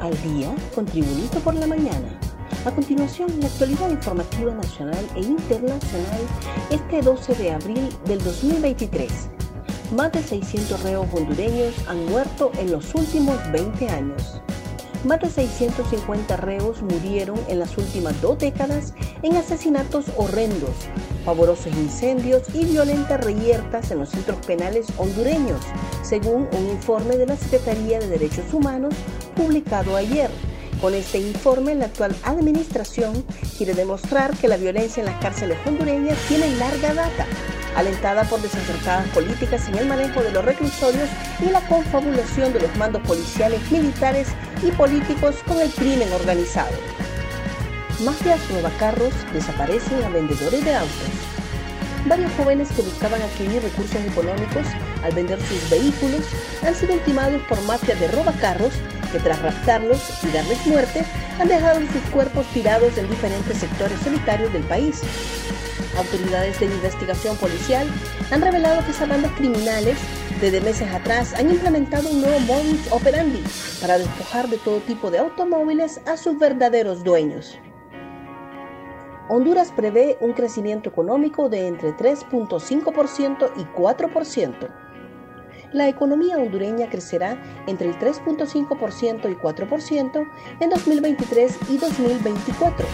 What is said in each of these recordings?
Al día con Tribunito por la mañana. A continuación, la actualidad informativa nacional e internacional este 12 de abril del 2023. Más de 600 reos hondureños han muerto en los últimos 20 años. Más de 650 reos murieron en las últimas dos décadas en asesinatos horrendos, pavorosos incendios y violentas reyertas en los centros penales hondureños, según un informe de la Secretaría de Derechos Humanos publicado ayer. Con este informe, la actual administración quiere demostrar que la violencia en las cárceles hondureñas tiene larga data alentada por desacertadas políticas en el manejo de los reclusorios y la confabulación de los mandos policiales, militares y políticos con el crimen organizado. Mafias robacarros desaparecen a vendedores de autos. Varios jóvenes que buscaban adquirir recursos económicos al vender sus vehículos han sido ultimados por mafias de robacarros que tras raptarlos y darles muerte han dejado sus cuerpos tirados en diferentes sectores solitarios del país. Autoridades de investigación policial han revelado que esas bandas criminales desde meses atrás han implementado un nuevo modus operandi para despojar de todo tipo de automóviles a sus verdaderos dueños. Honduras prevé un crecimiento económico de entre 3.5% y 4%. La economía hondureña crecerá entre el 3.5% y 4% en 2023 y 2024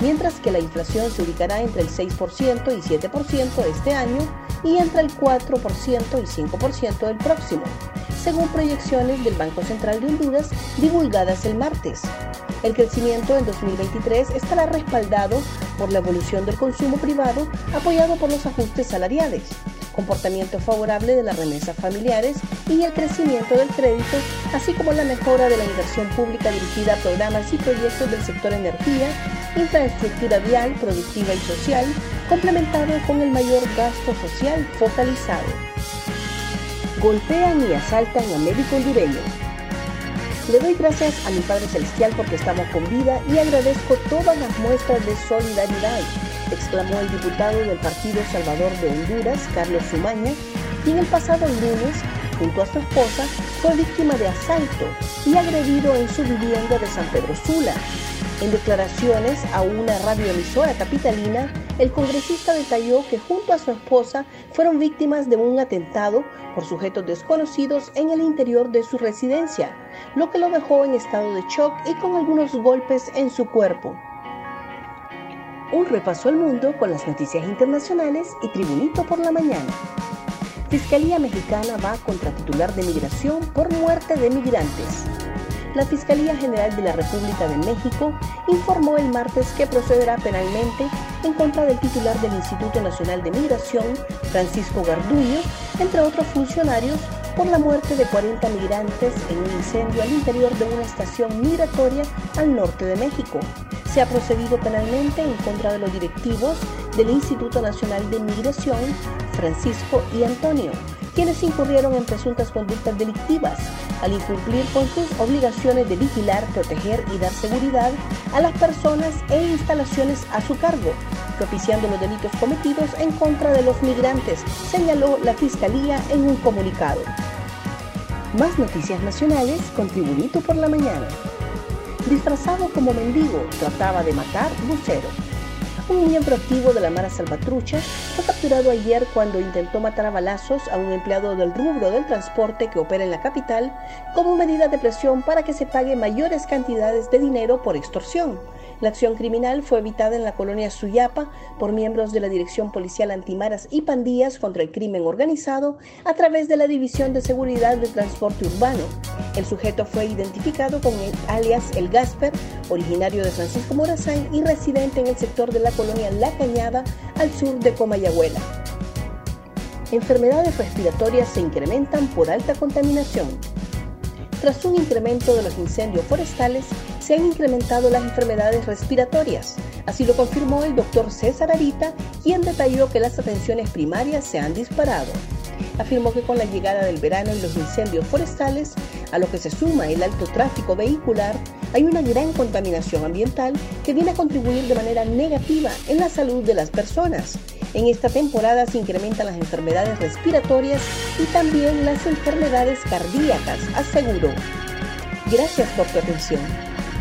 mientras que la inflación se ubicará entre el 6% y 7% este año y entre el 4% y 5% el próximo, según proyecciones del Banco Central de Honduras divulgadas el martes. El crecimiento en 2023 estará respaldado por la evolución del consumo privado apoyado por los ajustes salariales, comportamiento favorable de las remesas familiares y el crecimiento del crédito, así como la mejora de la inversión pública dirigida a programas y proyectos del sector energía infraestructura vial, productiva y social, complementado con el mayor gasto social focalizado. Golpean y asaltan a médico hondureño. Le doy gracias a mi Padre Celestial porque estamos con vida y agradezco todas las muestras de solidaridad, exclamó el diputado del Partido Salvador de Honduras, Carlos Sumaña, quien el pasado lunes, junto a su esposa, fue víctima de asalto y agredido en su vivienda de San Pedro Sula, en declaraciones a una radioemisora capitalina, el congresista detalló que junto a su esposa fueron víctimas de un atentado por sujetos desconocidos en el interior de su residencia, lo que lo dejó en estado de shock y con algunos golpes en su cuerpo. Un repaso al mundo con las noticias internacionales y Tribunito por la mañana. Fiscalía Mexicana va contra titular de migración por muerte de migrantes la Fiscalía General de la República de México informó el martes que procederá penalmente en contra del titular del Instituto Nacional de Migración, Francisco Garduño, entre otros funcionarios, por la muerte de 40 migrantes en un incendio al interior de una estación migratoria al norte de México. Se ha procedido penalmente en contra de los directivos del Instituto Nacional de Migración, Francisco y Antonio, quienes incurrieron en presuntas conductas delictivas al incumplir con sus obligaciones de vigilar, proteger y dar seguridad a las personas e instalaciones a su cargo, propiciando los delitos cometidos en contra de los migrantes, señaló la Fiscalía en un comunicado. Más noticias nacionales con Tribunito por la Mañana. Disfrazado como mendigo, trataba de matar Lucero. Un miembro activo de la Mara Salvatrucha fue capturado ayer cuando intentó matar a balazos a un empleado del rubro del transporte que opera en la capital como medida de presión para que se pague mayores cantidades de dinero por extorsión. La acción criminal fue evitada en la colonia Suyapa por miembros de la Dirección Policial Antimaras y Pandillas contra el Crimen Organizado a través de la División de Seguridad de Transporte Urbano. El sujeto fue identificado con el alias El Gasper, originario de Francisco Morazán y residente en el sector de la colonia La Cañada, al sur de Comayagüela. enfermedades respiratorias se incrementan por alta contaminación. Tras un incremento de los incendios forestales, se han incrementado las enfermedades respiratorias. Así lo confirmó el doctor César Arita, quien detalló que las atenciones primarias se han disparado. Afirmó que con la llegada del verano y los incendios forestales, a lo que se suma el alto tráfico vehicular, hay una gran contaminación ambiental que viene a contribuir de manera negativa en la salud de las personas. En esta temporada se incrementan las enfermedades respiratorias y también las enfermedades cardíacas, aseguró. Gracias por tu atención.